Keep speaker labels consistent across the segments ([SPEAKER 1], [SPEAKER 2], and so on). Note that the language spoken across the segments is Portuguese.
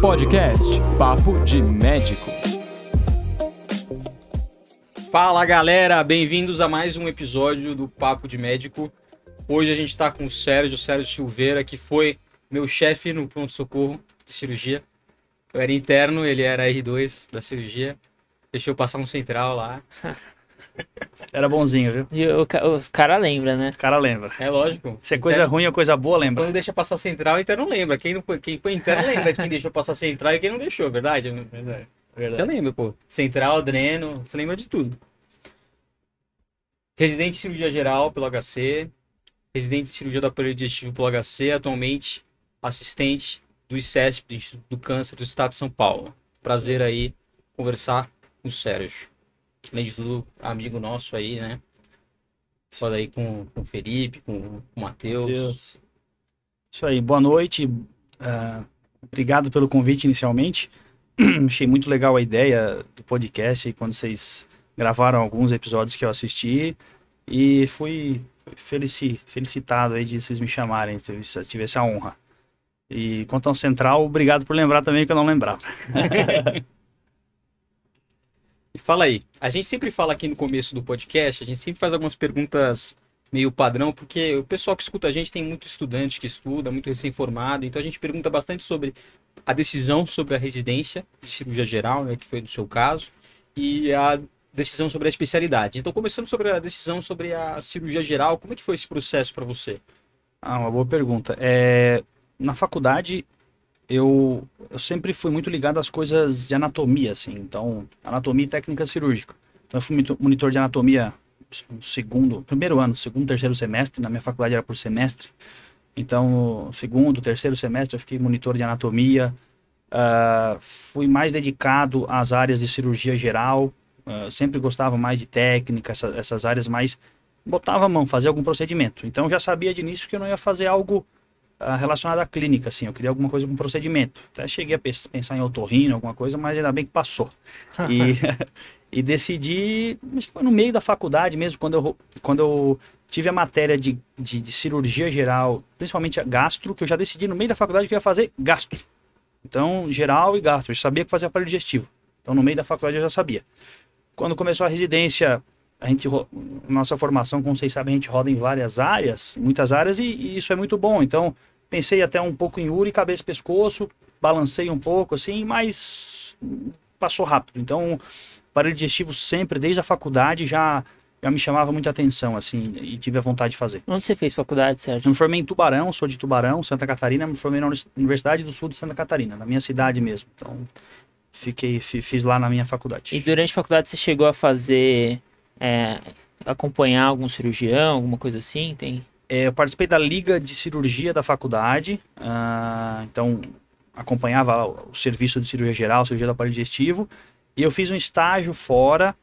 [SPEAKER 1] Podcast Papo de Médico.
[SPEAKER 2] Fala galera, bem-vindos a mais um episódio do Papo de Médico. Hoje a gente está com o Sérgio, Sérgio Silveira, que foi meu chefe no pronto-socorro de cirurgia. Eu era interno, ele era R2 da cirurgia. Deixou passar um central lá.
[SPEAKER 3] Era bonzinho, viu?
[SPEAKER 4] E o, ca- os cara lembra, né?
[SPEAKER 3] O cara lembra.
[SPEAKER 2] É lógico.
[SPEAKER 3] Se é coisa
[SPEAKER 2] Interno-
[SPEAKER 3] ruim ou coisa boa, lembra.
[SPEAKER 2] Quando deixa passar central, interno lembra. Quem, não foi, quem foi interno lembra de quem deixou passar central e quem não deixou, verdade?
[SPEAKER 3] Verdade.
[SPEAKER 2] Você lembra, pô. Central, dreno, você lembra de tudo. Residente de cirurgia geral pelo HC, residente de cirurgia do aparelho digestivo pelo HC, atualmente assistente do ICESP, do Instituto do Câncer do Estado de São Paulo. Prazer aí conversar com o Sérgio. Além de tudo, amigo nosso aí, né? Só daí com, o Felipe, com o Matheus.
[SPEAKER 3] Isso aí, boa noite. ah, obrigado pelo convite inicialmente. Achei muito legal a ideia do podcast aí, quando vocês gravaram alguns episódios que eu assisti. E fui felici, felicitado aí de vocês me chamarem, se tivesse a honra. E quanto ao Central, obrigado por lembrar também que eu não lembrava.
[SPEAKER 2] E fala aí, a gente sempre fala aqui no começo do podcast, a gente sempre faz algumas perguntas meio padrão, porque o pessoal que escuta a gente tem muito estudante que estuda, muito recém-formado, então a gente pergunta bastante sobre a decisão sobre a residência de cirurgia geral, né, que foi no seu caso, e a decisão sobre a especialidade. Então, começando sobre a decisão sobre a cirurgia geral, como é que foi esse processo para você?
[SPEAKER 3] Ah, uma boa pergunta. É, na faculdade, eu, eu sempre fui muito ligado às coisas de anatomia, assim. Então, anatomia e técnica cirúrgica. Então, eu fui monitor de anatomia no segundo, primeiro ano, segundo, terceiro semestre. Na minha faculdade era por semestre. Então, segundo, terceiro semestre, eu fiquei monitor de anatomia. Ah, fui mais dedicado às áreas de cirurgia geral. Ah, sempre gostava mais de técnica, essa- essas áreas mais botava a mão, fazia algum procedimento. Então já sabia de início que eu não ia fazer algo ah, relacionado à clínica, assim. Eu queria alguma coisa com procedimento. Até cheguei a pensar em otorrino, alguma coisa, mas ainda bem que passou. E, e decidi, acho que foi no meio da faculdade mesmo, quando eu, quando eu tive a matéria de, de, de cirurgia geral, principalmente a gastro, que eu já decidi no meio da faculdade que eu ia fazer gastro. Então, geral e gastro. Eu sabia que fazia aparelho digestivo. Então, no meio da faculdade eu já sabia. Quando começou a residência, a gente nossa formação, como vocês sabem, a gente roda em várias áreas, muitas áreas, e, e isso é muito bom. Então, pensei até um pouco em URI, cabeça e pescoço, balancei um pouco, assim, mas passou rápido. Então, aparelho digestivo sempre, desde a faculdade, já, já me chamava muita atenção, assim, e tive a vontade de fazer.
[SPEAKER 4] Onde você fez faculdade,
[SPEAKER 3] Eu
[SPEAKER 4] Sérgio?
[SPEAKER 3] me formei em Tubarão, sou de Tubarão, Santa Catarina, me formei na Uni- Universidade do Sul de Santa Catarina, na minha cidade mesmo. Então, fiquei, fi- fiz lá na minha faculdade.
[SPEAKER 4] E durante a faculdade você chegou a fazer. é, acompanhar algum cirurgião, alguma coisa assim? Tem.
[SPEAKER 3] É, eu participei da Liga de Cirurgia da faculdade, ah, então acompanhava o serviço de cirurgia geral, cirurgia do aparelho digestivo, e eu fiz um estágio fora,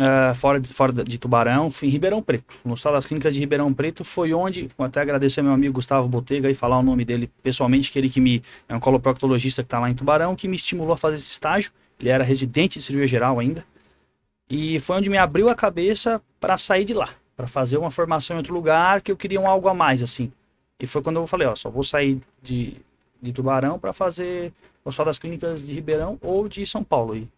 [SPEAKER 3] ah, fora, de, fora de Tubarão, em Ribeirão Preto. No Hospital das Clínicas de Ribeirão Preto foi onde, até agradecer meu amigo Gustavo Botega e falar o nome dele pessoalmente, que ele que me, é um coloproctologista que está lá em Tubarão, que me estimulou a fazer esse estágio, ele era residente de cirurgia geral ainda, e foi onde me abriu a cabeça para sair de lá, para fazer uma formação em outro lugar, que eu queria um algo a mais, assim. E foi quando eu falei, ó, só vou sair de, de Tubarão para fazer o Hospital das Clínicas de Ribeirão ou de São Paulo. E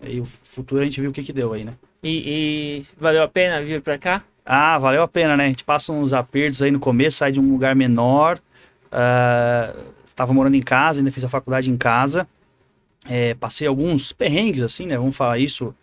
[SPEAKER 3] aí o futuro a gente viu o que que deu aí, né?
[SPEAKER 4] E, e valeu a pena vir pra cá?
[SPEAKER 3] Ah, valeu a pena, né? A gente passa uns apertos aí no começo, sai de um lugar menor. Estava morando em casa, ainda fiz a faculdade em casa. É, passei alguns perrengues, assim, né? Vamos falar isso.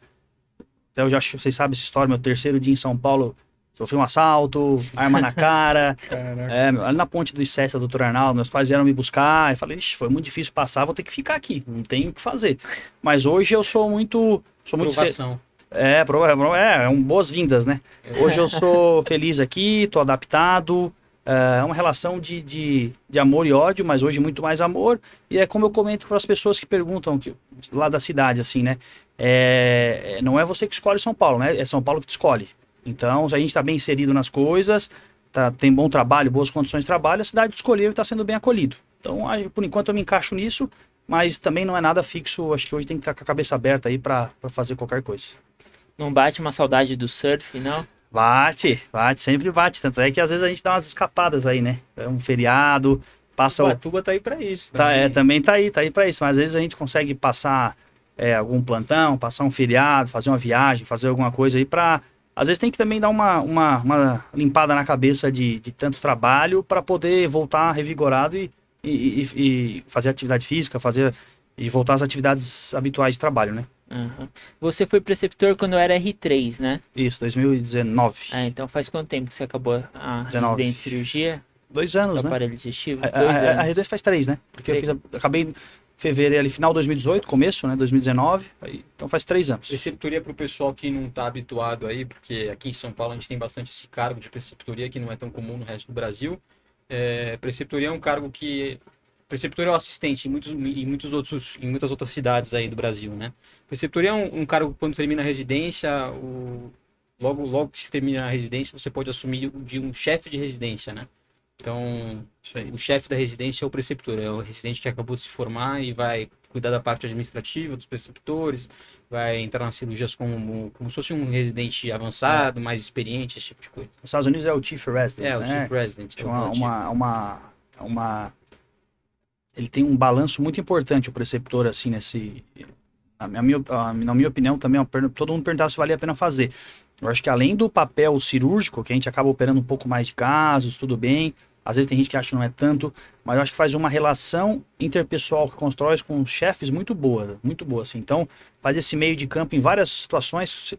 [SPEAKER 3] Até eu já vocês sabem essa história. Meu terceiro dia em São Paulo, sofri um assalto, arma na cara. É, meu, ali na ponte do ICES, da doutor Arnaldo, meus pais vieram me buscar. Eu falei, Ixi, foi muito difícil passar, vou ter que ficar aqui. Não tenho o que fazer. Mas hoje eu sou muito. Sou muito
[SPEAKER 2] Provação.
[SPEAKER 3] é, é, é, é um boas-vindas, né? Hoje eu sou feliz aqui, tô adaptado. É uma relação de, de, de amor e ódio, mas hoje muito mais amor. E é como eu comento para as pessoas que perguntam que, lá da cidade, assim, né? É, é, não é você que escolhe São Paulo, né? É São Paulo que te escolhe. Então, se a gente está bem inserido nas coisas, tá, tem bom trabalho, boas condições de trabalho, a cidade escolheu e está sendo bem acolhido. Então, aí, por enquanto eu me encaixo nisso, mas também não é nada fixo. Acho que hoje tem que estar com a cabeça aberta aí para fazer qualquer coisa.
[SPEAKER 4] Não bate uma saudade do surf, não?
[SPEAKER 3] Bate, bate, sempre bate. Tanto é que às vezes a gente dá umas escapadas aí, né? É um feriado, passa o.
[SPEAKER 2] Ubatuba tá aí pra isso.
[SPEAKER 3] Tá, é,
[SPEAKER 2] também.
[SPEAKER 3] também tá aí, tá aí pra isso. Mas às vezes a gente consegue passar é, algum plantão, passar um feriado, fazer uma viagem, fazer alguma coisa aí pra. Às vezes tem que também dar uma, uma, uma limpada na cabeça de, de tanto trabalho para poder voltar revigorado e, e, e- e fazer atividade física, fazer e voltar às atividades habituais de trabalho, né?
[SPEAKER 4] Aham. Você foi preceptor quando era R3, né?
[SPEAKER 3] Isso, 2019.
[SPEAKER 4] Ah, então faz quanto tempo que você acabou a
[SPEAKER 3] 19.
[SPEAKER 4] residência em cirurgia
[SPEAKER 3] Dois
[SPEAKER 4] do
[SPEAKER 3] anos, né?
[SPEAKER 4] aparelho digestivo?
[SPEAKER 3] A, a, a, a
[SPEAKER 4] anos.
[SPEAKER 3] residência faz três, né? Porque eu, fiz acabei fevereiro ali, final de 2018, começo, né? 2019. aí- então faz três anos.
[SPEAKER 2] Preceptoria para o pessoal que não está habituado aí, porque aqui em São Paulo a gente tem bastante esse cargo de preceptoria que não é tão comum no resto do Brasil. É, preceptoria é um cargo que preceptor é o assistente em muitos, em muitos outros em muitas outras cidades aí do Brasil, né? Preceptoria é um, um cargo que quando termina a residência, o, logo logo que se termina a residência você pode assumir de um chefe de residência, né? Então o chefe da residência é o preceptor, é o residente que acabou de se formar e vai cuidar da parte administrativa dos preceptores, vai entrar nas cirurgias como, como se fosse um residente avançado, mais experiente, esse tipo de coisa.
[SPEAKER 3] Nos Estados Unidos é o Chief Resident,
[SPEAKER 2] É, o
[SPEAKER 3] né?
[SPEAKER 2] Chief Resident. É
[SPEAKER 3] uma, uma, uma, uma- Ele tem um balanço muito importante, o preceptor, assim, nesse... Na minha, a- na minha opinião, também, per- todo mundo perguntava se valia a pena fazer. Eu acho que além do papel cirúrgico, que a gente acaba operando um pouco mais de casos, tudo bem, às vezes tem gente que acha que não é tanto, mas eu acho que faz uma relação interpessoal que constrói com os chefes muito boa, muito boa, assim. Então, faz esse meio de campo em várias situações, cê-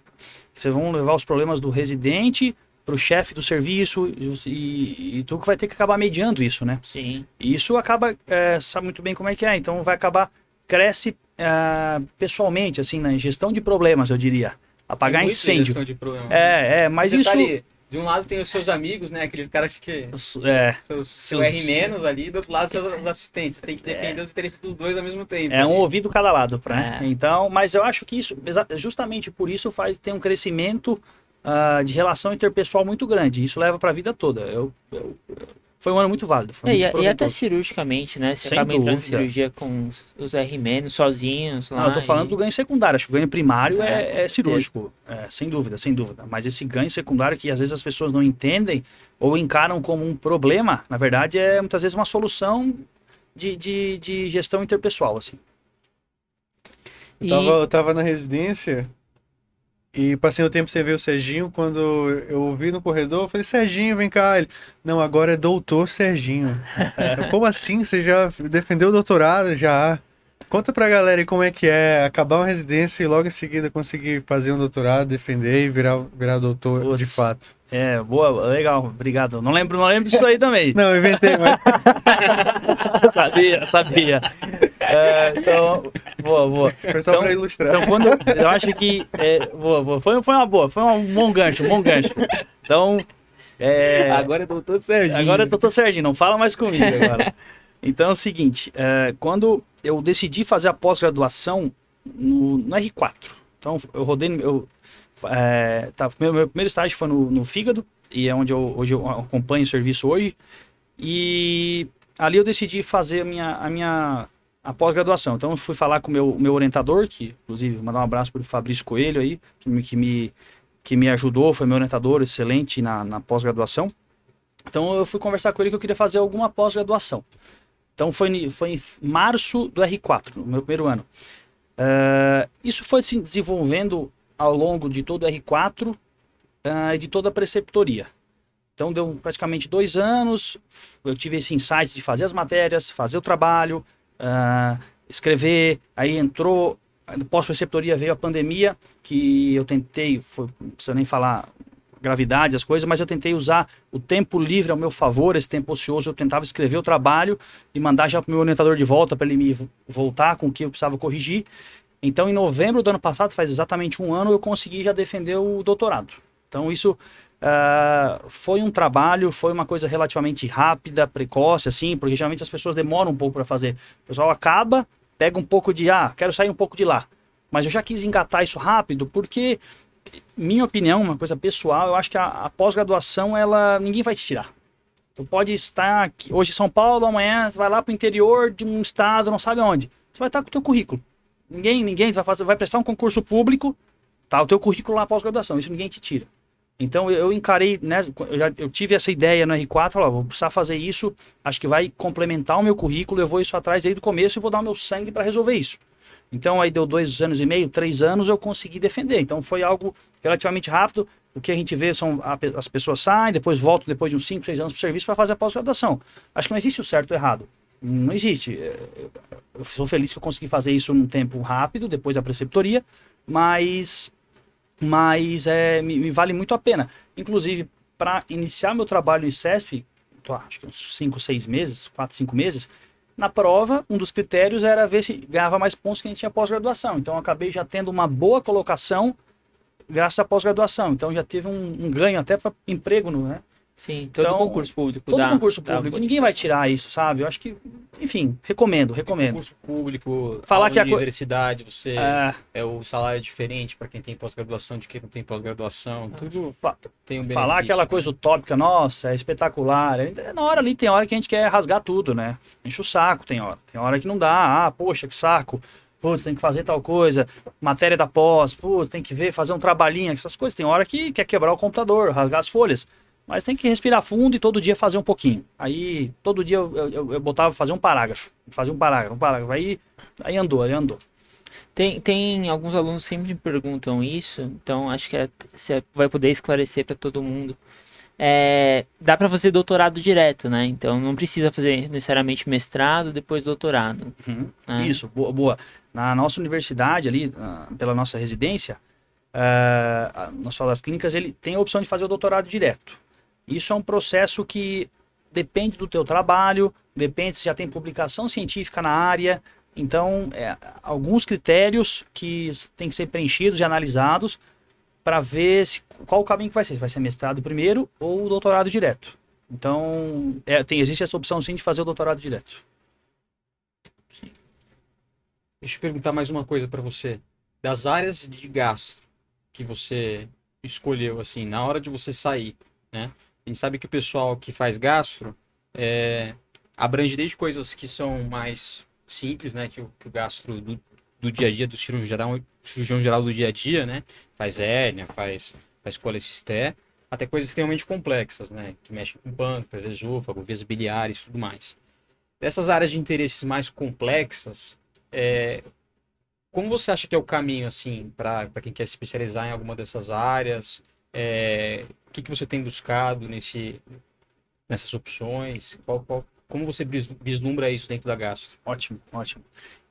[SPEAKER 3] vocês vão levar os problemas do residente para o chefe do serviço e, e, e tu que vai ter que acabar mediando isso, né?
[SPEAKER 4] Sim.
[SPEAKER 3] E isso acaba, é, sabe muito bem como é que é, então vai acabar, cresce é, pessoalmente, assim, na gestão de problemas, eu diria. Apagar incêndio.
[SPEAKER 2] de problema.
[SPEAKER 3] É, é, mas
[SPEAKER 2] Você
[SPEAKER 3] isso...
[SPEAKER 2] tá ali, de um lado tem os seus amigos, né? Aqueles caras que.
[SPEAKER 3] É,
[SPEAKER 2] Seus, seu
[SPEAKER 3] Seus-
[SPEAKER 2] R- ali, do outro lado seus assistentes. Você tem que defender os interesses dos dois ao mesmo tempo.
[SPEAKER 3] É um
[SPEAKER 2] ali.
[SPEAKER 3] ouvido cada lado, né?
[SPEAKER 4] É.
[SPEAKER 3] Então, mas eu acho que isso, justamente por isso, faz ter um crescimento ah, de relação interpessoal muito grande. Isso leva para a vida toda. Eu, eu- foi um ano muito válido. Foi
[SPEAKER 4] É,
[SPEAKER 3] muito
[SPEAKER 4] e, e até cirurgicamente, né? Você
[SPEAKER 3] Sem
[SPEAKER 4] acaba entrando em
[SPEAKER 3] dúvida.
[SPEAKER 4] cirurgia com os- os R- sozinhos lá.
[SPEAKER 3] Não, eu tô falando
[SPEAKER 4] e-
[SPEAKER 3] do ganho secundário. Acho que o ganho primário
[SPEAKER 4] É,
[SPEAKER 3] é, é cirúrgico. É, sem dúvida, sem dúvida. Mas esse ganho secundário que às vezes as pessoas não entendem ou encaram como um problema, na verdade é muitas vezes uma solução de, de, de gestão interpessoal, assim.
[SPEAKER 5] Eu
[SPEAKER 4] E-
[SPEAKER 5] tava, eu tava na residência e passei um tempo sem ver o Serginho. Quando eu ouvi no corredor, eu falei, Serginho, vem cá. Ele, não, agora é doutor Serginho. Eu, como assim? Você já defendeu o doutorado? Já. Conta pra galera aí como é que é acabar uma residência e logo em seguida conseguir fazer um doutorado, defender e virar, virar doutor
[SPEAKER 3] Putz.
[SPEAKER 5] de fato.
[SPEAKER 3] É, boa, legal, obrigado. Não lembro, não lembro disso aí também.
[SPEAKER 5] Não, eu inventei, mas
[SPEAKER 3] sabia, sabia. É, então, boa, boa.
[SPEAKER 5] foi só
[SPEAKER 3] Então-
[SPEAKER 5] pra ilustrar.
[SPEAKER 3] Então, quando eu acho que. É, boa, boa. Foi, foi uma boa, foi um bom gancho, um bom gancho. Então. É,
[SPEAKER 2] Agora é doutor Sérgio.
[SPEAKER 3] agora eu tô Serginho, não fala mais comigo agora. Então é o seguinte: é, quando eu decidi fazer a pós-graduação no, no R4, então eu rodei. no- Eu, é, tá, meu, meu primeiro estágio foi no, no fígado, e é onde eu, hoje eu acompanho o serviço hoje. E ali eu decidi fazer a minha, a minha a pós-graduação. Então eu fui falar com o meu, meu orientador, que inclusive mandar um abraço para o Fabrício Coelho aí, que me, que me, que me ajudou, foi meu orientador excelente na, na pós-graduação. Então eu fui conversar com ele que eu queria fazer alguma pós-graduação. Então foi, foi em março do R4, no meu primeiro ano. Eh, isso foi se desenvolvendo ao longo de todo o R4 ah, e de toda a preceptoria. Então deu praticamente dois anos, eu tive esse insight de fazer as matérias, fazer o trabalho, ah, escrever, aí entrou, pós-preceptoria veio a pandemia, que eu tentei, foi, não precisa nem falar gravidade, as coisas, mas eu tentei usar o tempo livre ao meu favor, esse tempo ocioso, eu tentava escrever o trabalho e mandar já para o meu orientador de volta para ele me vo- voltar com o que eu precisava corrigir. Então, em novembro do ano passado, faz exatamente um ano, eu consegui já defender o doutorado. Então, isso ah, foi um trabalho, foi uma coisa relativamente rápida, precoce, assim, porque geralmente as pessoas demoram um pouco para fazer. O pessoal acaba, pega um pouco de, ah, quero sair um pouco de lá. Mas eu já quis engatar isso rápido, porque, minha opinião, uma coisa pessoal, eu acho que a, a pós-graduação, ela ninguém vai te tirar. Tu pode estar aqui, hoje em São Paulo, amanhã você vai lá para o interior de um estado, não sabe onde. Você vai estar com o teu currículo. Ninguém, ninguém vai fazer, vai prestar um concurso público, tá o teu currículo lá pós-graduação, isso ninguém te tira. Então eu, encarei, né, eu, já, eu tive essa ideia no R4, falei, ó, vou precisar fazer isso, acho que vai complementar o meu currículo, eu vou isso atrás desde o começo e vou dar o meu sangue para resolver isso. Então aí deu dois anos e meio, três anos, eu consegui defender. Então foi algo relativamente rápido. O que a gente vê são a as pessoas saem, depois voltam depois de uns 5, 6 anos para o serviço para fazer a pós-graduação. Acho que não existe o certo ou errado. Não existe. É, Eu sou feliz que eu consegui fazer isso num tempo rápido, depois da preceptoria, mas, mas é, me, me vale muito a pena. Inclusive, para iniciar meu trabalho em CESP, tô, acho que uns 5, 6 meses, 4, 5 meses, na prova, um dos critérios era ver se ganhava mais pontos que a gente tinha pós-graduação. Então, eu acabei já tendo uma boa colocação graças à pós-graduação. Então, já teve um, um ganho até para emprego, no, né?
[SPEAKER 4] Sim, todo
[SPEAKER 3] Então,
[SPEAKER 4] concurso público
[SPEAKER 3] Todo
[SPEAKER 4] dá-
[SPEAKER 3] concurso
[SPEAKER 4] dá
[SPEAKER 3] público, ninguém vai tirar isso, sabe? Eu acho que, enfim, recomendo, recomendo.
[SPEAKER 2] Curso público,
[SPEAKER 3] Falar que a
[SPEAKER 2] universidade, você
[SPEAKER 3] É,
[SPEAKER 2] é o salário é diferente para quem tem pós-graduação de quem não tem pós-graduação. Tudo
[SPEAKER 3] fa-
[SPEAKER 2] tem um
[SPEAKER 3] falar aquela coisa utópica, nossa, é espetacular. É, Na hora ali, tem hora que a gente quer rasgar tudo, né? Enche o saco, tem hora. Tem hora que não dá. Ah, poxa, que saco. Putz, tem que fazer tal coisa. Matéria da pós, putz, tem que ver, fazer um trabalhinho, essas coisas. Tem hora que quer quebrar o computador, rasgar as folhas. Mas tem que respirar fundo e todo dia fazer um pouquinho. Aí, todo dia eu, eu, eu botava fazer um parágrafo. Fazer um parágrafo, um parágrafo. Aí, aí andou, aí andou.
[SPEAKER 4] Tem, tem alguns alunos sempre me perguntam isso, então acho que é- você vai poder esclarecer para todo mundo. É, dá para fazer doutorado direto, né? Então não precisa fazer necessariamente mestrado, depois doutorado.
[SPEAKER 3] Uhum.
[SPEAKER 4] né?
[SPEAKER 3] Isso, boa, boa. Na nossa universidade ali, pela nossa residência, a- no Hospital das Clínicas, ele tem a opção de fazer o doutorado direto. Isso é um processo que depende do teu trabalho, depende se já tem publicação científica na área. Então, é, alguns critérios que têm que ser preenchidos e analisados para ver se, qual o caminho que vai ser. Se vai ser mestrado primeiro ou doutorado direto. Então, é, tem, existe essa opção sim de fazer o doutorado direto.
[SPEAKER 2] Deixa eu perguntar mais uma coisa para você. Das áreas de gastro que você escolheu, assim, na hora de você sair, né? A gente sabe que o pessoal que faz gastro é, abrange desde coisas que são mais simples, né? Que o, que o gastro do, do dia a dia, do cirurgião geral, cirurgião geral do dia a dia, né? Faz hérnia, faz, faz colecisté, até coisas extremamente complexas, né? Que mexem com pâncreas, esôfago, vias biliares e tudo mais. Dessas áreas de interesses mais complexas, é, como você acha que é o caminho assim para quem quer se especializar em alguma dessas áreas? É, o que, que você tem buscado nesse, nessas opções? Qual, qual- como você vis- vislumbra isso dentro da gastro?
[SPEAKER 3] Ótimo, ótimo.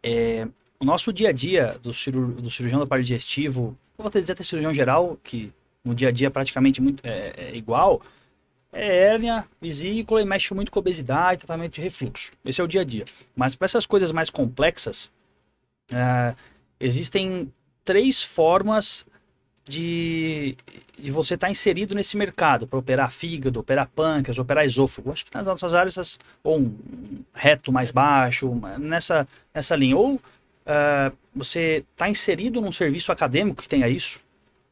[SPEAKER 3] É, o nosso dia a dia do, ciru- do cirurgião do aparelho digestivo, vou até dizer até cirurgião geral, que no dia a dia é praticamente muito, é, é igual, é hérnia, vesícula e mexe muito com obesidade, tratamento de refluxo. Esse é o dia a dia. Mas para essas coisas mais complexas, é, existem três formas de, de você estar inserido nesse mercado para operar fígado, operar pâncreas, operar esôfago. Acho que nas nossas áreas, essas- ou um reto mais baixo, nessa, nessa linha. Ou ah, você está inserido num serviço acadêmico que tenha isso,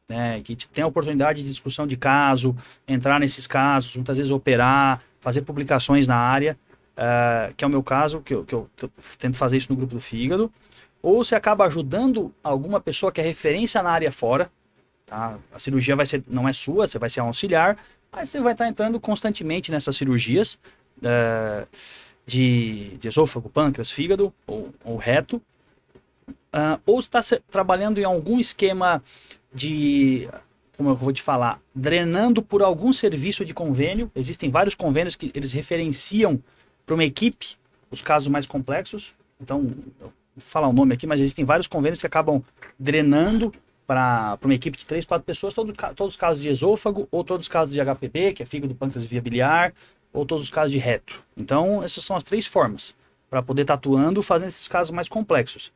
[SPEAKER 3] né, que te- tem a oportunidade de discussão de caso, entrar nesses casos, muitas vezes operar, fazer publicações na área, ah, que é o meu caso, que eu, que eu tento fazer isso no grupo do fígado. Ou você acaba ajudando alguma pessoa que é referência na área fora, tá? A cirurgia vai ser, não é sua, você vai ser um auxiliar, mas você vai estar entrando constantemente nessas cirurgias eh, de, de esôfago, pâncreas, fígado ou, ou reto. Ah, ou está trabalhando em algum esquema de, como eu vou te falar, drenando por algum serviço de convênio. Existem vários convênios que eles referenciam para uma equipe os casos mais complexos. Então, vou falar o nome aqui, mas existem vários convênios que acabam drenando para uma equipe de três, quatro pessoas, todo, todos os casos de esôfago, ou todos os casos de HPB, que é fígado, pâncreas e via biliar, ou todos os casos de reto. Então, essas são as três formas para poder estar atuando fazendo esses casos mais complexos.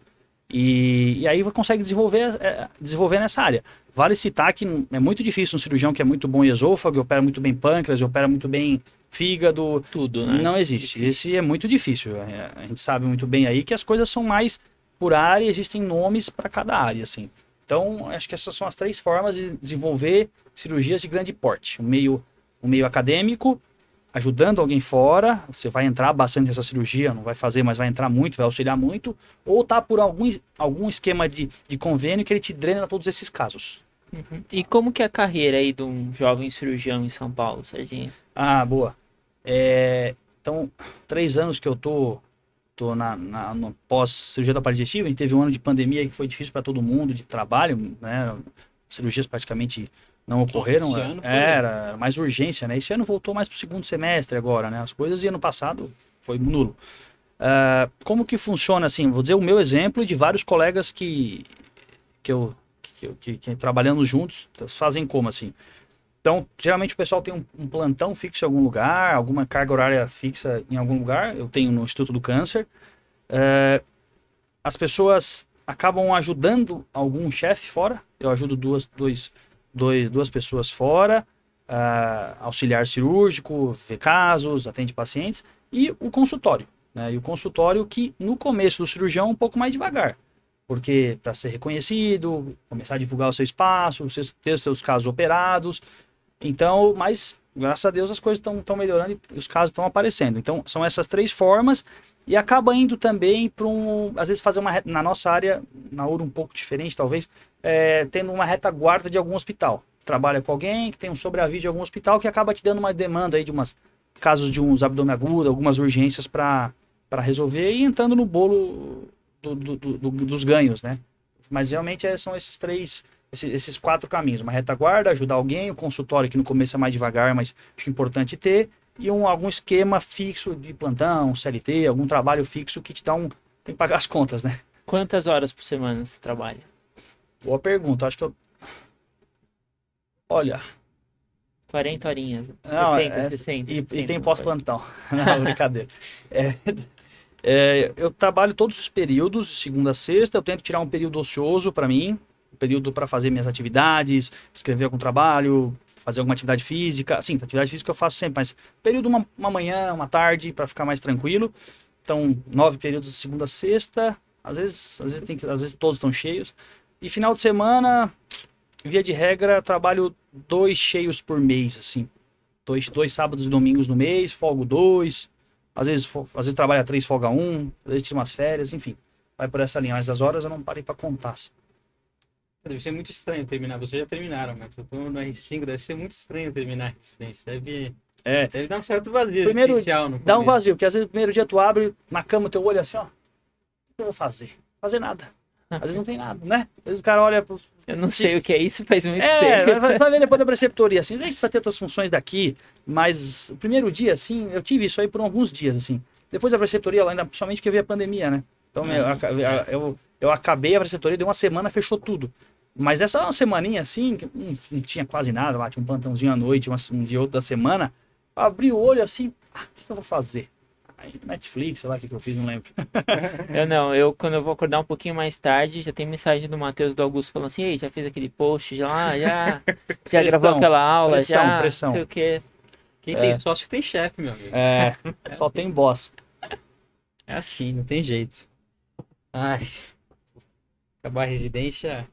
[SPEAKER 3] E, e aí você consegue desenvolver, é, desenvolver nessa área. Vale citar que é muito difícil um cirurgião que é muito bom em esôfago, opera muito bem pâncreas, opera muito bem fígado,
[SPEAKER 4] Tudo, né?
[SPEAKER 3] não existe. Esse é muito difícil. É, A gente sabe muito bem aí que as coisas são mais por área existem nomes para cada área, assim. Então, acho que essas são as três formas de desenvolver cirurgias de grande porte. O meio, o meio acadêmico, ajudando alguém fora, você vai entrar bastante nessa cirurgia, não vai fazer, mas vai entrar muito, vai auxiliar muito, ou tá por algum, algum esquema de, de convênio que ele te drena todos esses casos.
[SPEAKER 4] Uhum. E como que é a carreira aí de um jovem cirurgião em São Paulo, Serginho?
[SPEAKER 3] Ah, boa. É, então, três anos que eu tô, tô na, na no pós-cirurgia da parte digestiva. A gente teve um ano de pandemia que foi difícil para todo mundo, de trabalho, né? Cirurgias praticamente não ocorreram.
[SPEAKER 2] esse ano foi-
[SPEAKER 3] Era mais urgência, né? Esse ano voltou mais pro segundo semestre agora, né? As coisas, e ano passado foi nulo. Ah, como que funciona, assim, vou dizer o meu exemplo de vários colegas que, que eu, que, que, que trabalhando juntos, fazem como, assim. Então, geralmente o pessoal tem um, um plantão fixo em algum lugar, alguma carga horária fixa em algum lugar. Eu tenho no Instituto do Câncer. É, as pessoas acabam ajudando algum chefe fora. Eu ajudo duas, dois, dois, duas pessoas fora, ah, auxiliar cirúrgico, vê casos, atende pacientes, e o consultório. Né? E o consultório que no começo do cirurgião é um pouco mais devagar. Porque para ser reconhecido, começar a divulgar o seu espaço, ter os seus casos operados, então, mas graças a Deus as coisas estão melhorando e os casos estão aparecendo. Então, são essas três formas e acaba indo também para um, às vezes fazer uma na nossa área, na URA um pouco diferente talvez, é, tendo uma retaguarda de algum hospital. Trabalha com alguém que tem um sobreaviso de algum hospital que acaba te dando uma demanda aí de umas casos de uns abdômen agudo, algumas urgências para resolver e entrando no bolo do- do- do- dos ganhos, né? Mas realmente é, são esses três esse- esses quatro caminhos. Uma retaguarda, ajudar alguém, o consultório que no começo é mais devagar, mas acho importante ter, e um, algum esquema fixo de plantão, CLT, algum trabalho fixo que te dá um. Tem que pagar as contas, né?
[SPEAKER 4] Quantas horas por semana você trabalha?
[SPEAKER 3] Boa pergunta. Acho que eu. Olha.
[SPEAKER 4] 40 horinhas. 60,
[SPEAKER 3] Não, é-
[SPEAKER 4] 60.
[SPEAKER 3] E, e
[SPEAKER 4] 60,
[SPEAKER 3] tem
[SPEAKER 4] uma
[SPEAKER 3] pós-plantão. Não, brincadeira. É, é, eu trabalho todos os períodos, segunda a sexta. Eu tento tirar um período ocioso para mim, período para fazer minhas atividades, escrever algum trabalho, fazer alguma atividade física. Sim, atividade física eu faço sempre, mas período uma, uma manhã, uma tarde, para ficar mais tranquilo. Então, nove períodos de segunda a sexta. Às vezes, às vezes, tem às vezes todos estão cheios. E final de semana, via de regra, trabalho dois cheios por mês, assim dois, dois sábados e domingos no mês, folgo dois, às vezes, às vezes trabalha três, folga um, às vezes tira umas férias, enfim. Vai por essa linha, mas as horas eu não parei pra contar. assim.
[SPEAKER 2] Deve ser muito estranho terminar. Vocês já terminaram, mas eu tô no R5, deve ser muito estranho terminar a residência. Deve,
[SPEAKER 3] É,
[SPEAKER 2] deve dar um certo vazio
[SPEAKER 3] Primeiro, dá um vazio, porque às vezes no primeiro dia tu abre na cama o teu olho assim, ó, o que eu vou fazer? Fazer nada. Às vezes não tem nada, né? Às vezes o cara olha pro...
[SPEAKER 4] Eu não sei o que é isso, faz muito
[SPEAKER 3] É,
[SPEAKER 4] tempo.
[SPEAKER 3] vai, vai ver depois da preceptoria, assim, a gente vai ter tuas funções daqui, mas o primeiro dia, assim, eu tive isso aí por alguns dias, assim. Depois da preceptoria, lá, ainda principalmente porque veio a pandemia, né? Então,
[SPEAKER 2] Uhum.
[SPEAKER 3] eu, eu, eu acabei a preceptoria, deu uma semana, fechou tudo. Mas essa uma semaninha, assim, que não, não tinha quase nada lá, tinha um plantãozinho à noite, uma- um dia outro da semana, abri o olho assim, ah, o que, que eu vou fazer? Netflix, sei lá o que, que eu fiz, não lembro.
[SPEAKER 4] Eu não, eu quando eu vou acordar um pouquinho mais tarde, já tem mensagem do Matheus do Augusto falando assim, ei, já fez aquele post, já, já, já gravou aquela aula,
[SPEAKER 3] pressão,
[SPEAKER 4] já,
[SPEAKER 3] pressão.
[SPEAKER 4] não sei o quê.
[SPEAKER 2] Quem tem sócio tem chefe, meu amigo.
[SPEAKER 3] É, só tem boss.
[SPEAKER 2] É assim, não tem jeito. Ai. Acabar a residência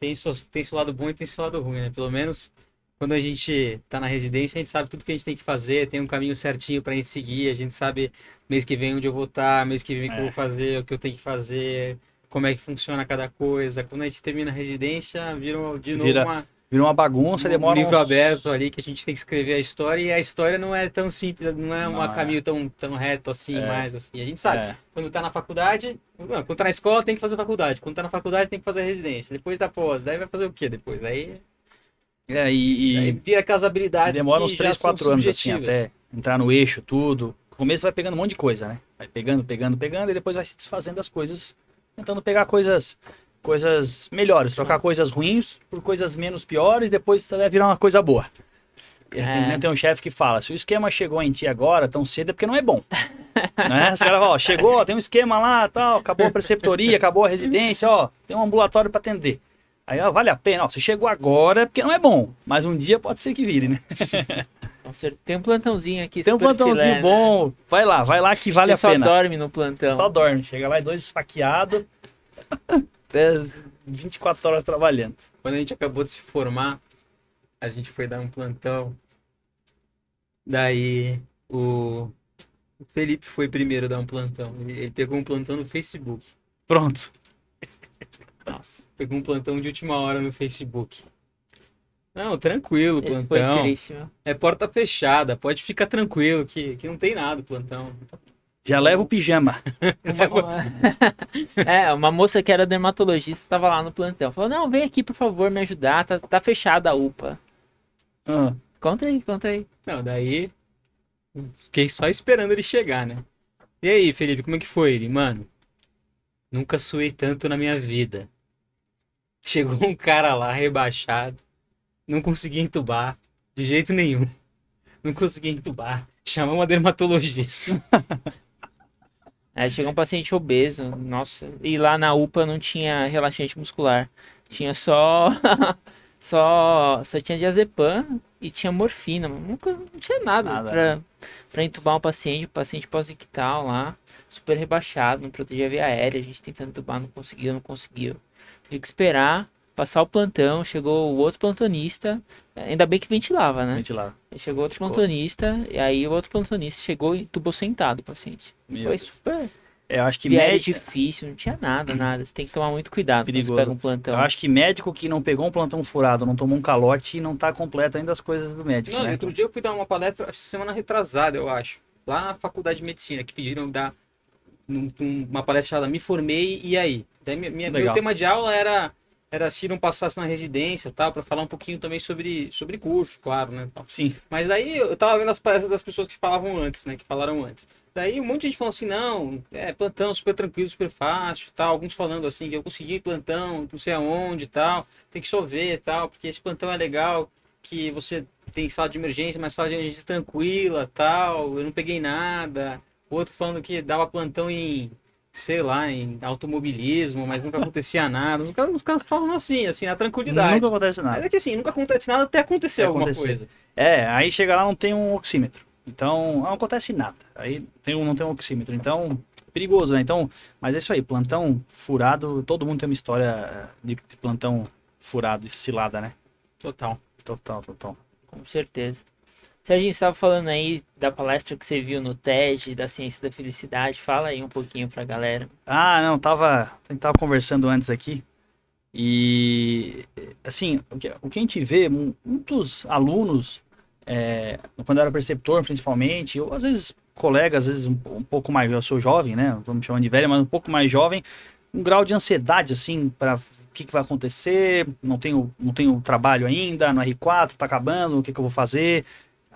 [SPEAKER 2] tem, seu- tem seu lado bom e tem seu lado ruim, né? Pelo menos quando a gente tá na residência, a gente sabe tudo que a gente tem que fazer, tem um caminho certinho pra gente seguir, a gente sabe mês que vem onde eu vou estar, mês que vem o que eu
[SPEAKER 3] É.
[SPEAKER 2] vou fazer, o que eu tenho que fazer, como é que funciona cada coisa. Quando a gente termina a residência, vira de novo
[SPEAKER 3] Vira
[SPEAKER 2] uma,
[SPEAKER 3] Virou uma bagunça,
[SPEAKER 2] um
[SPEAKER 3] demora
[SPEAKER 2] livro
[SPEAKER 3] uns-
[SPEAKER 2] aberto ali que a gente tem que escrever a história e a história não é tão simples, não é um
[SPEAKER 3] é.
[SPEAKER 2] caminho tão, tão reto assim,
[SPEAKER 3] É.
[SPEAKER 2] mais assim. A gente sabe,
[SPEAKER 3] É.
[SPEAKER 2] quando tá na faculdade, não, quando tá na escola tem que fazer faculdade, quando tá na faculdade tem que fazer residência, depois da pós, daí vai fazer o quê depois? Aí,
[SPEAKER 3] É, e, e-
[SPEAKER 2] aí vira aquelas habilidades
[SPEAKER 3] demora
[SPEAKER 2] que
[SPEAKER 3] uns
[SPEAKER 2] já
[SPEAKER 3] 3,
[SPEAKER 2] são
[SPEAKER 3] 4 anos assim, até entrar no eixo, tudo. No começo vai pegando um monte de coisa, né? Vai pegando, pegando, pegando, e depois vai se desfazendo das coisas, tentando pegar coisas coisas melhores, trocar coisas ruins por coisas menos piores, depois vai virar uma coisa boa.
[SPEAKER 4] É.
[SPEAKER 3] Tem, tem um chefe que fala, se o esquema chegou em ti agora, tão cedo, é porque não é bom. né? Os caras ó, chegou, tem um esquema lá, tal, acabou a preceptoria, acabou a residência, ó, tem um ambulatório para atender. Aí, ó, vale a pena, ó, se chegou agora é porque não é bom, mas um dia pode ser que vire, né?
[SPEAKER 4] Nossa, Tem um plantãozinho aqui,
[SPEAKER 3] Tem um plantãozinho
[SPEAKER 4] filé, né?
[SPEAKER 3] bom, vai lá, vai lá que vale
[SPEAKER 4] Você
[SPEAKER 3] a
[SPEAKER 4] só
[SPEAKER 3] pena.
[SPEAKER 4] dorme no plantão.
[SPEAKER 3] Só dorme, chega lá e dois esfaqueados, até 24 horas trabalhando.
[SPEAKER 2] Quando a gente acabou de se formar, a gente foi dar um plantão. Daí o Felipe foi primeiro dar um plantão. Ele, pegou um plantão no Facebook.
[SPEAKER 3] Pronto.
[SPEAKER 4] Nossa,
[SPEAKER 2] Pegou um plantão de última hora no Facebook. Não, tranquilo,
[SPEAKER 4] esse
[SPEAKER 2] plantão.
[SPEAKER 4] triste.
[SPEAKER 2] É porta fechada, pode ficar tranquilo que, que não tem nada o plantão.
[SPEAKER 3] Já leva o pijama.
[SPEAKER 4] é, uma moça que era dermatologista estava lá no plantão. Falou, não, vem aqui, por favor, me ajudar. Tá, tá fechada a UPA.
[SPEAKER 3] Ah,
[SPEAKER 4] Conta aí, conta aí.
[SPEAKER 2] Não, daí fiquei só esperando ele chegar, né? E aí, Felipe, como é que foi ele? Mano, nunca suei tanto na minha vida. Chegou um cara lá rebaixado, não consegui entubar de jeito nenhum. Não consegui entubar. Chama uma dermatologista.
[SPEAKER 4] Aí chegou um paciente obeso, nossa, e lá na UPA não tinha relaxante muscular. Tinha só só só tinha diazepam e tinha morfina, nunca não tinha nada,
[SPEAKER 3] Nada,
[SPEAKER 4] pra para entubar um paciente, o paciente pós-ictal lá, super rebaixado, não protegia a via aérea, a gente tentando entubar, não conseguiu, não conseguiu. Teve que esperar passar o plantão, chegou o outro plantonista, ainda bem que ventilava, né?
[SPEAKER 3] ventilar.
[SPEAKER 4] Aí Chegou outro
[SPEAKER 3] Ficou.
[SPEAKER 4] plantonista, e aí o outro plantonista chegou e tubou sentado o paciente.
[SPEAKER 3] Meu
[SPEAKER 4] Foi
[SPEAKER 3] Deus.
[SPEAKER 4] super
[SPEAKER 3] É, Eu acho que médico,
[SPEAKER 4] difícil, não tinha nada, nada. Você tem que tomar muito cuidado quando
[SPEAKER 3] Perigoso.
[SPEAKER 4] você pega um plantão.
[SPEAKER 3] eu acho que médico que não pegou um plantão furado, não tomou um calote, não tá completo ainda as coisas do médico,
[SPEAKER 2] Não,
[SPEAKER 3] né?
[SPEAKER 2] outro dia eu fui dar uma palestra, acho que semana retrasada, eu acho. Lá na faculdade de medicina, que pediram dar num- uma palestra chamada Me Formei e aí? Daí minha, minha- meu tema de aula era, era se não passasse na residência tal, para falar um pouquinho também sobre, sobre curso, claro, né?
[SPEAKER 3] Sim,
[SPEAKER 2] Mas daí eu tava vendo as palestras das pessoas que falavam antes, né? Que falaram antes. Daí um monte de gente falou assim, não, é plantão super tranquilo, super fácil, tal. Alguns falando assim, que eu consegui plantão, não sei aonde tal, tem que chover e tal, porque esse plantão é legal, que você tem sala de emergência, mas sala de emergência tranquila, tal, eu não peguei nada. O outro falando que dava plantão em, sei lá, em automobilismo, mas nunca acontecia nada. Os caras, os caras falam assim, assim, na tranquilidade.
[SPEAKER 3] nunca acontece nada.
[SPEAKER 2] Mas é que assim, nunca acontece nada até acontecer alguma
[SPEAKER 3] acontecer.
[SPEAKER 2] coisa.
[SPEAKER 3] É, aí chega lá não tem um oxímetro. Então, não acontece nada. Aí tem um, não tem um oxímetro. Então, perigoso, né? Então, mas é isso aí, plantão furado, todo mundo tem uma história de, de plantão furado, estilada, né?
[SPEAKER 2] Total.
[SPEAKER 3] Total, total.
[SPEAKER 4] Com certeza. Serginho, estava falando aí da palestra que você viu no TED, da ciência da felicidade. Fala aí um pouquinho pra galera.
[SPEAKER 3] Ah, não, tava, a tava conversando antes aqui. E, assim, o que, o que a gente vê, mu- muitos alunos, é, quando eu era preceptor, principalmente, ou às vezes colegas, às vezes um, um pouco mais, eu sou jovem, né? Tô me chamando de velho, mas um pouco mais jovem, um grau de ansiedade, assim, para o que, que vai acontecer, não tenho, não tenho trabalho ainda, no R4, tá acabando, o que, que eu vou fazer?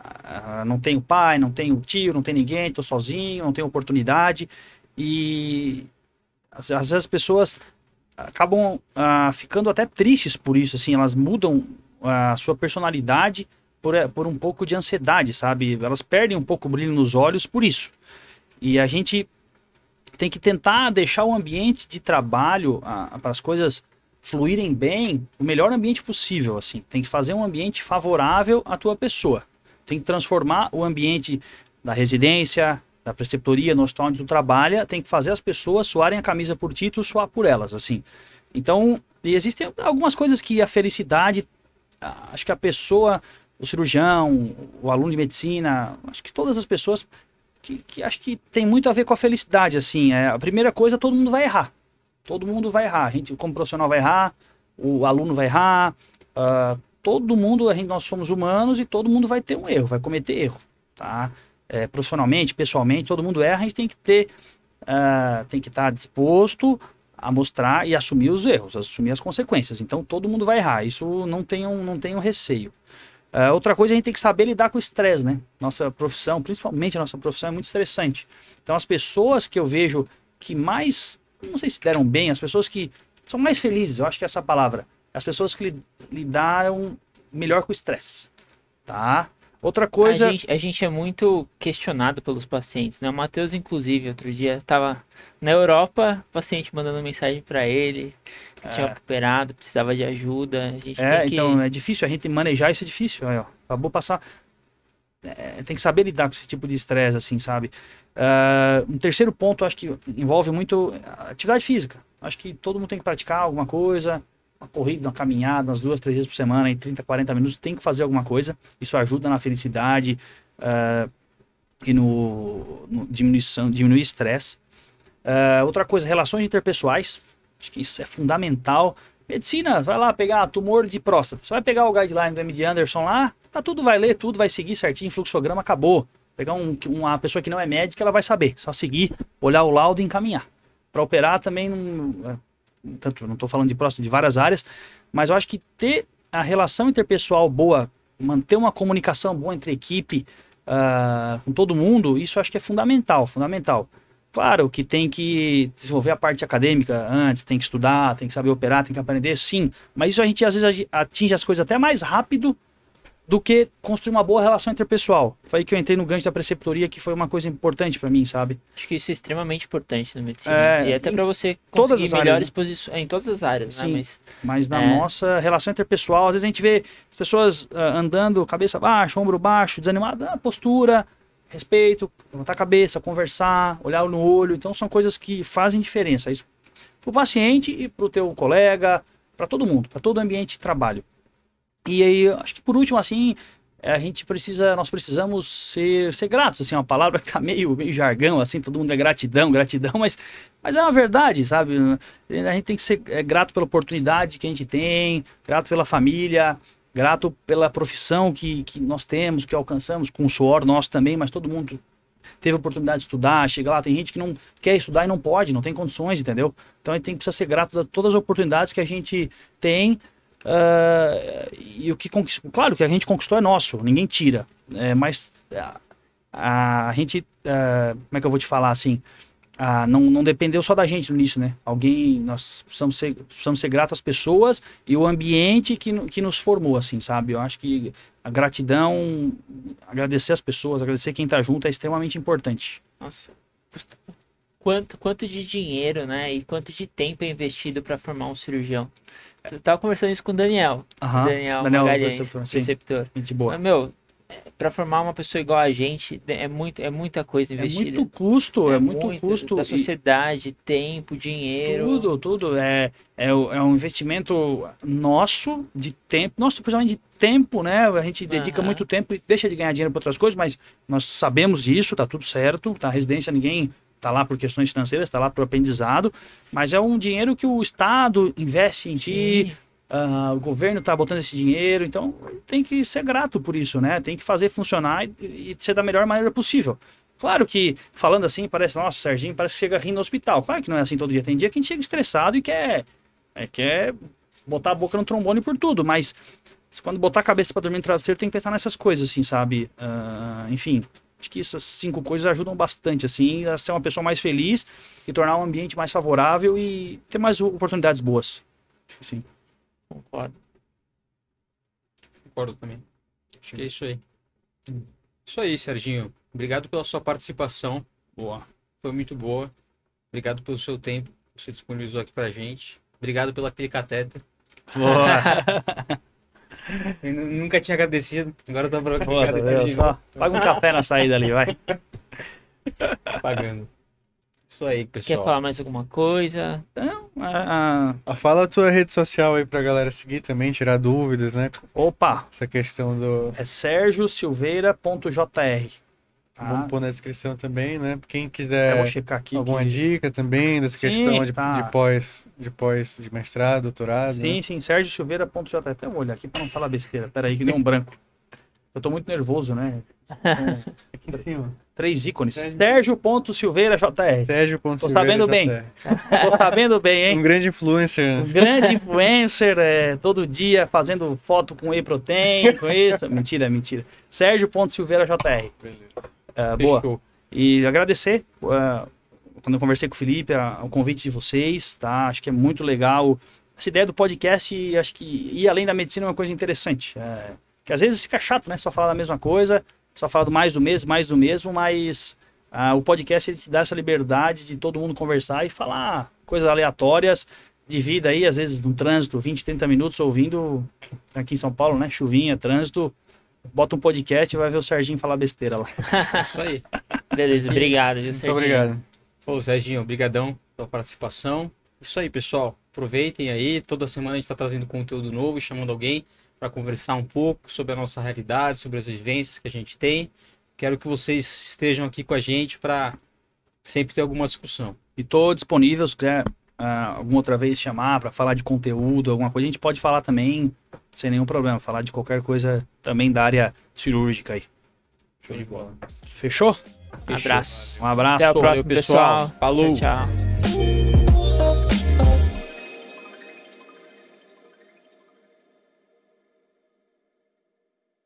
[SPEAKER 3] Ah, não tenho pai, não tenho tio, não tenho ninguém, tô sozinho, não tenho oportunidade. E às, às vezes as pessoas acabam ah, ficando até tristes por isso, assim, elas mudam a sua personalidade por, eh, por um pouco de ansiedade, sabe? Elas perdem um pouco o brilho nos olhos por isso. E a gente tem que tentar deixar o ambiente de trabalho ah, para as coisas fluírem bem, o melhor ambiente possível, assim. Tem que fazer um ambiente favorável à tua pessoa. Tem que transformar o ambiente da residência, da preceptoria, no hospital onde tu trabalha, tem que fazer as pessoas suarem a camisa por ti e tu suar por elas, assim. Então, existem algumas coisas que a felicidade, acho que a pessoa, o cirurgião, o aluno de medicina, acho que todas as pessoas que, que acho que tem muito a ver com a felicidade, assim. É, a primeira coisa, todo mundo vai errar. Todo mundo vai errar. A gente, como profissional, vai errar, o aluno vai errar, ah, todo mundo, a gente, nós somos humanos e todo mundo vai ter um erro, vai cometer erro, tá? É, profissionalmente, pessoalmente, todo mundo erra, a gente tem que ter, ah, tem que estar disposto a mostrar e assumir os erros, assumir as consequências. Então, todo mundo vai errar, isso não tem um, não tem um receio. Ah, outra coisa, a gente tem que saber lidar com o estresse, né? Nossa profissão, principalmente a nossa profissão, é muito estressante. Então, as pessoas que eu vejo que mais, não sei se deram bem, as pessoas que são mais felizes, eu acho que é essa palavra, as pessoas que li- lidaram melhor com o estresse, tá? Outra coisa...
[SPEAKER 4] A gente, a gente é muito questionado pelos pacientes, né? O Matheus, inclusive, outro dia tava na Europa, paciente mandando mensagem pra ele, que tinha
[SPEAKER 3] É.
[SPEAKER 4] operado, precisava de ajuda.
[SPEAKER 3] É,
[SPEAKER 4] que...
[SPEAKER 3] então é difícil, a gente manejar isso é difícil. Aí, ó, acabou passar. É, tem que saber lidar com esse tipo de estresse, assim, sabe? Ah, um terceiro ponto, acho que envolve muito atividade física. Acho que todo mundo tem que praticar alguma coisa, uma corrida, uma caminhada, umas duas, três vezes por semana, em 30, 40 minutos, tem que fazer alguma coisa. Isso ajuda na felicidade ah, e no, no diminuição, diminuir estresse. Ah, outra coisa, relações interpessoais. Acho que isso é fundamental. Medicina, vai lá pegar tumor de próstata. Você vai pegar o guideline do MD Anderson lá, tá tudo vai ler, tudo vai seguir certinho, fluxograma, acabou. Pegar um- uma pessoa que não é médica, ela vai saber. Só seguir, olhar o laudo e encaminhar. Para operar também não. Tanto, não estou falando de próstata, de várias áreas, mas eu acho que ter a relação interpessoal boa, manter uma comunicação boa entre equipe, ah, com todo mundo, isso acho que é fundamental, fundamental. Claro que tem que desenvolver a parte acadêmica antes, tem que estudar, tem que saber operar, tem que aprender, sim. Mas isso a gente às vezes atinge as coisas até mais rápido do que construir uma boa relação interpessoal. Foi aí que eu entrei no gancho da preceptoria, que foi uma coisa importante para mim, sabe?
[SPEAKER 4] Acho que isso é extremamente importante na medicina.
[SPEAKER 3] É,
[SPEAKER 4] e até
[SPEAKER 3] em
[SPEAKER 4] para você
[SPEAKER 3] todas
[SPEAKER 4] conseguir
[SPEAKER 3] as áreas,
[SPEAKER 4] melhores
[SPEAKER 3] né?
[SPEAKER 4] posições. Em todas as áreas,
[SPEAKER 3] Sim.
[SPEAKER 4] né? Mas
[SPEAKER 3] Mas na
[SPEAKER 4] É.
[SPEAKER 3] nossa relação interpessoal, às vezes a gente vê as pessoas ah, andando, cabeça baixa, ombro baixo, desanimada, ah, postura, respeito, levantar a cabeça, conversar, olhar no olho. Então são coisas que fazem diferença. Isso para o paciente e para o teu colega, para todo mundo, para todo o ambiente de trabalho. E aí, acho que por último, assim, a gente precisa, nós precisamos ser, ser gratos, assim, é uma palavra que tá meio, meio jargão, assim, todo mundo é gratidão, gratidão, mas, mas é uma verdade, sabe? A gente tem que ser é, grato pela oportunidade que a gente tem, grato pela família, grato pela profissão que, que nós temos, que alcançamos, com o suor nosso também, mas todo mundo teve oportunidade de estudar, chega lá, tem gente que não quer estudar e não pode, não tem condições, entendeu? Então a gente tem que precisar ser grato a todas as oportunidades que a gente tem ah, o que conquistou, claro que a gente conquistou é nosso, ninguém tira, é, mas a, a gente, ah, como é que eu vou te falar assim, ah, não, não dependeu só da gente no início, né? Alguém, nós precisamos ser, precisamos ser gratos às pessoas e o ambiente que, que nos formou, assim, sabe? Eu acho que a gratidão, agradecer as pessoas, agradecer quem tá junto é extremamente importante.
[SPEAKER 4] Nossa, quanto, quanto de dinheiro, né? E quanto de tempo é investido para formar um cirurgião? Eu tava conversando isso com o Daniel.
[SPEAKER 3] Aham,
[SPEAKER 4] Daniel,
[SPEAKER 3] Daniel,
[SPEAKER 4] Magalhães,
[SPEAKER 3] preceptor, sim.
[SPEAKER 4] preceptor.
[SPEAKER 3] Gente boa.
[SPEAKER 4] Mas, meu, para formar uma pessoa igual a gente, é, muito, é muita coisa
[SPEAKER 3] É
[SPEAKER 4] investida.
[SPEAKER 3] muito custo, é, muito, custo.
[SPEAKER 4] Da
[SPEAKER 3] e-
[SPEAKER 4] sociedade, tempo, dinheiro.
[SPEAKER 3] Tudo, tudo. É, é, é um investimento nosso de tempo, nosso principalmente de tempo, né? A gente dedica
[SPEAKER 4] Aham.
[SPEAKER 3] muito tempo e deixa de ganhar dinheiro para outras coisas, mas nós sabemos disso, tá tudo certo. Tá, a residência ninguém tá lá por questões financeiras, tá lá por aprendizado, mas é um dinheiro que o Estado investe em ti, ah, o governo está botando esse dinheiro, então tem que ser grato por isso, né? Tem que fazer funcionar e, e ser da melhor maneira possível. Claro que, falando assim, parece, nossa, Serginho parece que chega rindo no hospital. Claro que não é assim todo dia. Tem dia que a gente chega estressado e quer, é, quer botar a boca no trombone por tudo, mas quando botar a cabeça para dormir no travesseiro, tem que pensar nessas coisas, assim, sabe? Ah, enfim, acho que essas cinco coisas ajudam bastante, assim, a ser uma pessoa mais feliz e tornar um ambiente mais favorável e ter mais oportunidades boas. Acho que sim.
[SPEAKER 4] Concordo.
[SPEAKER 2] Concordo também. Acho que é isso aí. Isso aí, Serginho. Obrigado pela sua participação.
[SPEAKER 3] Boa.
[SPEAKER 2] Foi muito boa. Obrigado pelo seu tempo que você disponibilizou aqui pra gente. Obrigado pela catéter.
[SPEAKER 3] Boa.
[SPEAKER 2] Eu nu- nunca tinha agradecido. Agora tá
[SPEAKER 3] Deus,
[SPEAKER 2] de
[SPEAKER 3] só paga um café na saída ali, vai.
[SPEAKER 2] pagando. Isso aí,
[SPEAKER 4] Quer
[SPEAKER 2] pessoal.
[SPEAKER 4] falar mais alguma coisa?
[SPEAKER 3] Então, ah,
[SPEAKER 5] Ah, Fala a tua rede social aí pra galera seguir também, tirar dúvidas, né?
[SPEAKER 3] opa,
[SPEAKER 5] Essa questão do.
[SPEAKER 3] é sergiosilveira.jr. Tá?
[SPEAKER 5] Vamos pôr na descrição também, né? Quem quiser
[SPEAKER 3] aqui.
[SPEAKER 5] alguma
[SPEAKER 3] que-
[SPEAKER 5] dica também dessa
[SPEAKER 3] Sim,
[SPEAKER 5] questão de,
[SPEAKER 3] está.
[SPEAKER 5] de pós, de pós, de mestrado, doutorado. né?
[SPEAKER 3] Sim, sim, sergiosilveira.jr. Até vou olhar aqui pra não falar besteira. Pera aí, que deu um branco. Eu tô muito nervoso, né?
[SPEAKER 5] Aqui em cima.
[SPEAKER 3] três ícones.
[SPEAKER 5] Sérgio.
[SPEAKER 3] Sérgio.silveira.jr.
[SPEAKER 5] Sérgio
[SPEAKER 3] Tô sabendo bem. Tô sabendo bem, hein?
[SPEAKER 5] Um grande influencer.
[SPEAKER 3] Um grande influencer, é, todo dia fazendo foto com whey protein, com isso. Mentira, mentira. Sérgio.silveira.jr. Ah, boa. E agradecer, ah, quando eu conversei com o Felipe, a- o convite de vocês, tá? Acho que é muito legal. Essa ideia do podcast, acho que ir além da medicina é uma coisa interessante. É, que às vezes fica chato, né? Só falar da mesma coisa, só falar do mais do mesmo, mais do mesmo, mas ah, o podcast ele te dá essa liberdade de todo mundo conversar e falar coisas aleatórias de vida aí, às vezes no trânsito, 20, 30 minutos ouvindo, aqui em São Paulo, né? Chuvinha, trânsito, bota um podcast e vai ver o Serginho falar besteira lá.
[SPEAKER 2] Isso aí.
[SPEAKER 4] Beleza, obrigado. viu,
[SPEAKER 5] Muito
[SPEAKER 4] Serginho?
[SPEAKER 5] obrigado.
[SPEAKER 2] Ô, Serginho, obrigadão pela participação. Isso aí, pessoal. Aproveitem aí. Toda semana a gente está trazendo conteúdo novo, chamando alguém para conversar um pouco sobre a nossa realidade, sobre as vivências que a gente tem. Quero que vocês estejam aqui com a gente para sempre ter alguma discussão.
[SPEAKER 3] E tô disponível, se quiser ah, alguma outra vez chamar para falar de conteúdo, alguma coisa, a gente pode falar também sem nenhum problema. Falar de qualquer coisa também da área cirúrgica aí.
[SPEAKER 2] Show de bola.
[SPEAKER 3] Fechou?
[SPEAKER 4] Abraços.
[SPEAKER 3] Um abraço.
[SPEAKER 4] Até o próximo,
[SPEAKER 2] pessoal.
[SPEAKER 4] pessoal.
[SPEAKER 2] Falou.
[SPEAKER 4] Tchau, tchau.